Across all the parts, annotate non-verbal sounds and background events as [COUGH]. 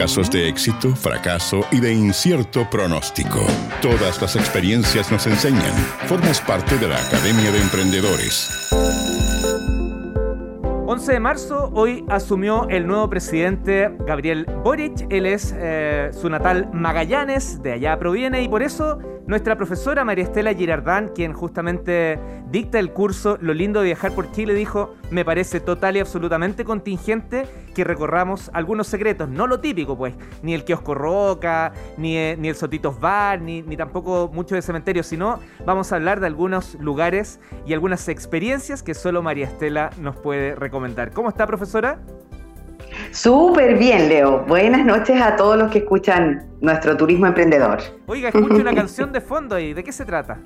Casos de éxito, fracaso y de incierto pronóstico. Todas las experiencias nos enseñan. Formas parte de la Academia de Emprendedores. 11 de marzo, hoy asumió el nuevo presidente Gabriel Boric. Él es eh, su natal Magallanes, de allá proviene, y por eso nuestra profesora María Estela Girardán, quien justamente dicta el curso Lo lindo de viajar por Chile, dijo, me parece total y absolutamente contingente que recorramos algunos secretos, no lo típico pues, ni el kiosco Roca, ni, eh, ni el Sotitos Bar, ni, ni tampoco mucho de cementerio, sino vamos a hablar de algunos lugares y algunas experiencias que solo María Estela nos puede recomendar. ¿Cómo está, profesora? Súper bien, Leo. Buenas noches a todos los que escuchan nuestro turismo emprendedor. Oiga, escucho una [LAUGHS] canción de fondo ahí. ¿De qué se trata?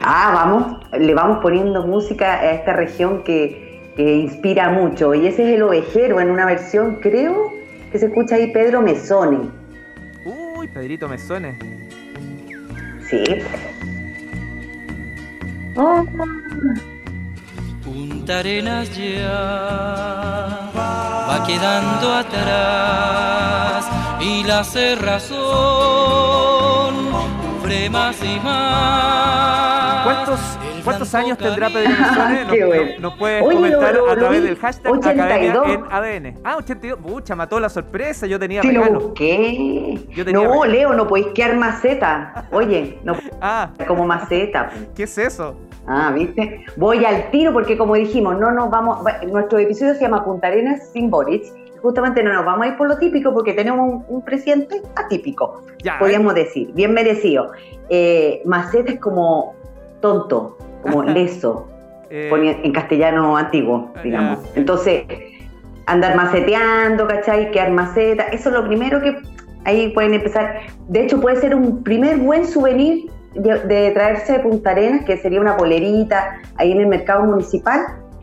Ah, vamos, le vamos poniendo música a esta región que, inspira mucho. Y ese es el ovejero en una versión, creo, que se escucha ahí Pedro Mesone. Uy, Pedrito Mesone. Sí. Oh. Arenas ya va quedando atrás y la cerrazón más y más. ¿Cuántos, ¿Cuántos años tendrá Pedro Mesone? [LAUGHS] Nos, bueno. nos puede comentar a través del hashtag 82. en ADN. Ah, 82. Pucha, mató la sorpresa. Yo tenía ¿Te regalo. Tenía no, regalo. Leo, no podéis quedar maceta. Oye, no [LAUGHS] ah. como maceta. ¿Qué es eso? Ah, ¿viste? Voy al tiro porque como dijimos, no nos vamos, nuestro episodio se llama Punta Arenas sin Boric. Justamente no nos vamos a ir por lo típico porque tenemos un, presidente atípico, podríamos decir, bien merecido. Eh, maceta es como tonto, como [LAUGHS] leso, eh, en castellano antiguo, digamos. Entonces, andar maceteando, ¿cachai? Quedar maceta, eso es lo primero que ahí pueden empezar. De hecho, puede ser un primer buen souvenir de, traerse de Punta Arenas, que sería una polerita ahí en el mercado municipal,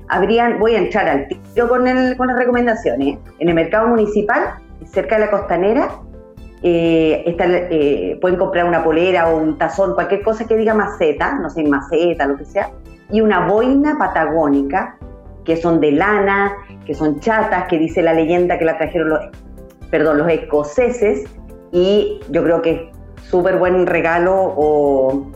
habrían, voy a entrar al tiro con, con las recomendaciones, en el mercado municipal, cerca de la costanera, eh, eh, pueden comprar una polera o un tazón, cualquier cosa que diga maceta, no sé, maceta, lo que sea, y una boina patagónica, que son de lana, que son chatas, que dice la leyenda que la trajeron los, perdón, los escoceses, y yo creo que súper buen regalo o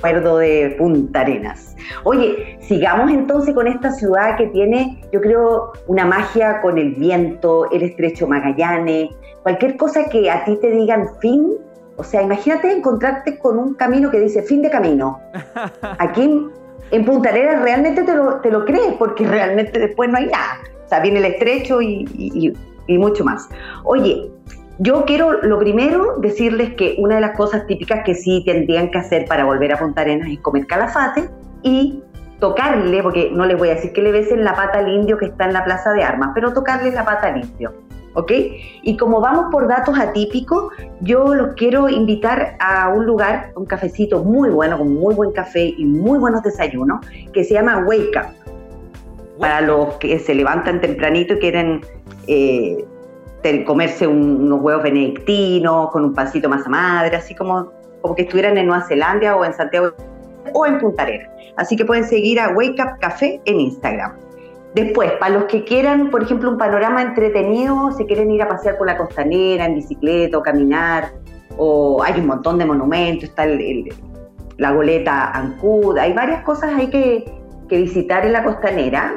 recuerdo de Punta Arenas. Oye, sigamos entonces con esta ciudad que tiene, yo creo, una magia con el viento, el estrecho Magallanes, cualquier cosa que a ti te digan fin. O sea, imagínate encontrarte con un camino que dice fin de camino. [LAUGHS] Aquí en Punta Arenas realmente te lo, te lo crees porque realmente después no hay nada. O sea, viene el estrecho y, y, y mucho más. Oye, yo quiero, lo primero, decirles que una de las cosas típicas que sí tendrían que hacer para volver a Punta Arenas es comer calafate y tocarle, porque no les voy a decir que le besen la pata al indio que está en la plaza de armas, pero tocarle la pata al indio. ¿Ok? Y como vamos por datos atípicos, yo los quiero invitar a un lugar, un cafecito muy bueno, con muy buen café y muy buenos desayunos, que se llama Wake Up. Para los que se levantan tempranito y quieren eh, comerse unos huevos benedictinos con un pancito masa madre, así como, como que estuvieran en Nueva Zelanda o en Santiago o en Punta Arenas. Así que pueden seguir a Wake Up Café en Instagram. Después, para los que quieran, por ejemplo, un panorama entretenido, si quieren ir a pasear por la costanera en bicicleta o caminar, o hay un montón de monumentos, está la goleta Ancud, hay varias cosas ahí que, que visitar en la costanera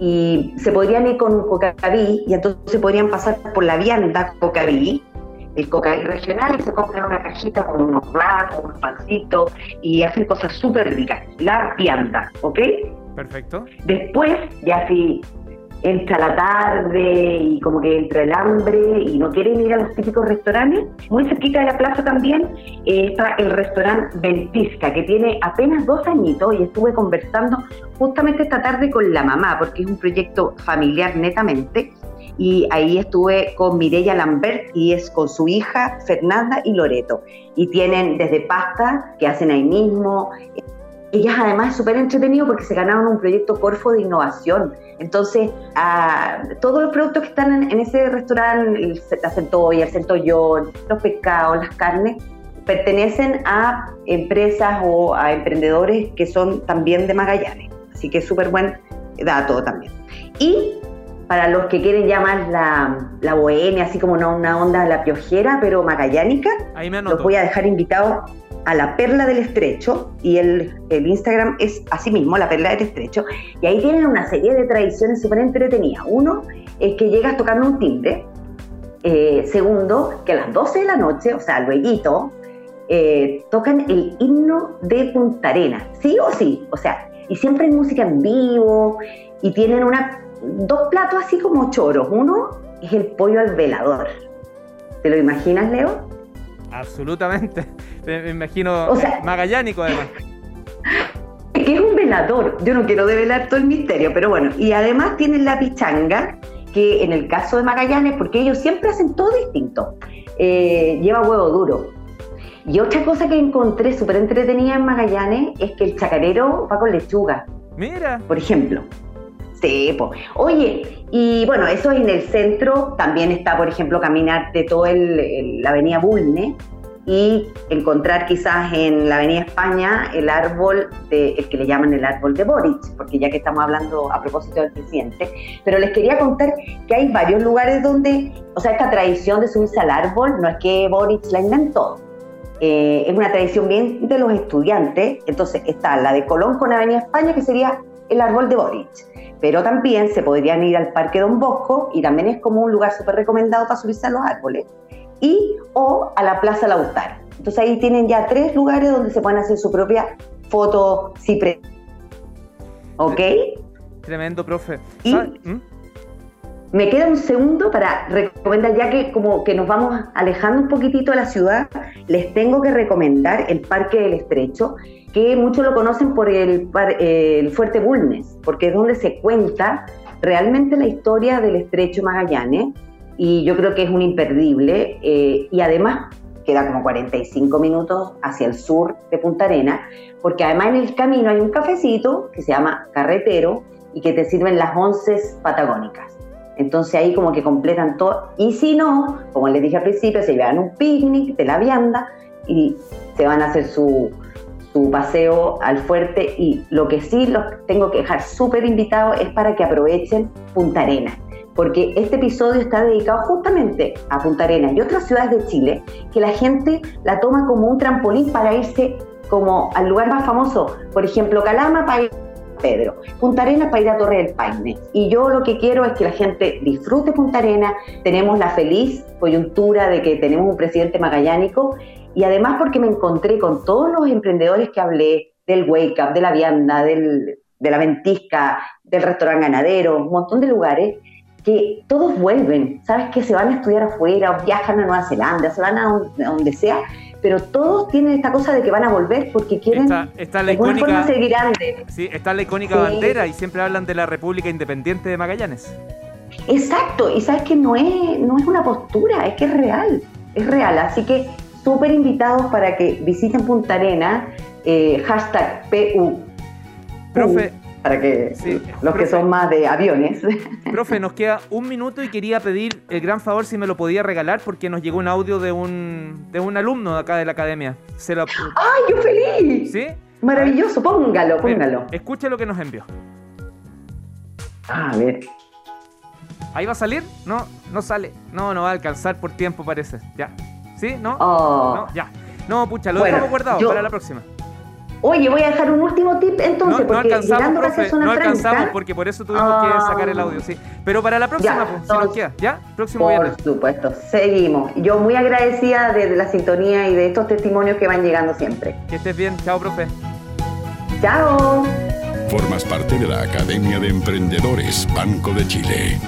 y se podrían ir con un cocaví y entonces podrían pasar por la vianda cocaví, el cocaví regional y se compran una cajita con unos con unos pancitos y hacen cosas súper ricas. La vianda, ¿ok? Perfecto. Después, ya si entra la tarde y como que entra el hambre y no quieren ir a los típicos restaurantes. Muy cerquita de la plaza también eh, está el restaurante Ventisca, que tiene apenas dos añitos y estuve conversando justamente esta tarde con la mamá, porque es un proyecto familiar netamente. Y ahí estuve con Mireya Lambert y es con su hija Fernanda y Loreto. Y tienen desde pasta que hacen ahí mismo, ellas además es súper entretenido porque se ganaron un proyecto Corfo de innovación. Entonces, todos los productos que están en, ese restaurante, la centolla, el centollón, los pescados, las carnes, pertenecen a empresas o a emprendedores que son también de Magallanes. Así que es súper buen dato también. Y para los que quieren llamar la, la bohemia, así como no una onda la piojera, pero magallánica, Ahí me los voy a dejar invitados a la Perla del Estrecho y el, el Instagram es así mismo, la Perla del Estrecho, y ahí tienen una serie de tradiciones súper entretenidas. Uno es que llegas tocando un timbre, eh, segundo, que a las 12 de la noche, o sea, luego, eh, tocan el himno de Punta Arena, sí o sí, o sea, y siempre hay música en vivo y tienen una, dos platos así como choros. Uno es el pollo al velador. ¿Te lo imaginas, Leo? Absolutamente. Me imagino magallánico además. Que es un velador. Yo no quiero develar todo el misterio, pero bueno. Y además tienen la pichanga, que en el caso de Magallanes, porque ellos siempre hacen todo distinto, eh, lleva huevo duro. Y otra cosa que encontré súper entretenida en Magallanes es que el chacarero va con lechuga. Mira. Por ejemplo. Sí. Oye, y bueno, eso en el centro también está, por ejemplo, caminar de toda la avenida Bulne y encontrar quizás en la avenida España el árbol, el que le llaman el árbol de Boric, porque ya que estamos hablando a propósito del presidente, pero les quería contar que hay varios lugares donde, o sea, esta tradición de subirse al árbol no es que Boric la inventó, eh, es una tradición bien de los estudiantes, entonces está la de Colón con Avenida España, que sería el árbol de Boric. Pero también se podrían ir al Parque Don Bosco y también es como un lugar súper recomendado para subirse a los árboles, y o a la Plaza Lautaro. Entonces ahí tienen ya tres lugares donde se pueden hacer su propia foto cipre. ¿Ok? Tremendo, profe. Y ¿Mm? me queda un segundo para recomendar, ya que como que nos vamos alejando un poquitito de la ciudad, les tengo que recomendar el Parque del Estrecho, que muchos lo conocen por el, el Fuerte Bulnes, porque es donde se cuenta realmente la historia del Estrecho Magallanes, y yo creo que es un imperdible, eh, y además queda como 45 minutos hacia el sur de Punta Arena, porque además en el camino hay un cafecito que se llama Carretero y que te sirven las once patagónicas. Entonces ahí como que completan todo. Y si no, como les dije al principio, se llevan un picnic de la vianda y se van a hacer su, su paseo al fuerte y lo que sí los tengo que dejar súper invitados es para que aprovechen Punta Arena, porque este episodio está dedicado justamente a Punta Arena y otras ciudades de Chile, que la gente la toma como un trampolín para irse como al lugar más famoso, por ejemplo, Calama para ir a Pedro, Punta Arena para ir a Torre del Paine. Y yo lo que quiero es que la gente disfrute Punta Arena, tenemos la feliz coyuntura de que tenemos un presidente magallánico. Y además porque me encontré con todos los emprendedores que hablé del Wake Up, de la Vianda, del, de la Ventisca, del restaurante ganadero, un montón de lugares que todos vuelven, sabes que se van a estudiar afuera, o viajan a Nueva Zelanda, se van a donde, sea, pero todos tienen esta cosa de que van a volver porque quieren está, la icónica, seguir Sí, está la icónica bandera y siempre hablan de la República Independiente de Magallanes. Exacto, y sabes que no es, no es una postura, es que es real, es real, así que súper invitados para que visiten Punta Arena, eh, hashtag PU. Profe, para que los que son más de aviones. [LAUGHS] Profe, nos queda un minuto y quería pedir el gran favor si me lo podía regalar porque nos llegó un audio de un, de un alumno de acá de la academia. Se ¡Ay, yo feliz! ¿Sí? Maravilloso, póngalo, póngalo. escuche lo que nos envió. a ver. ¿Ahí va a salir? No, no sale. No, no va a alcanzar por tiempo, parece. Ya. ¿Sí? ¿No? Oh. No, ya. No, pucha, lo dejamos guardado para la próxima. Oye, voy a dejar un último tip entonces, no, porque no alcanzamos, profe, no alcanzamos porque por eso tuvimos que sacar el audio, sí. Pero para la próxima, pues, si nos queda, ¿ya? Próximo Por supuesto, seguimos. Yo muy agradecida de la sintonía y de estos testimonios que van llegando siempre. Que estés bien, chao, profe. Chao. Formas parte de la Academia de Emprendedores Banco de Chile.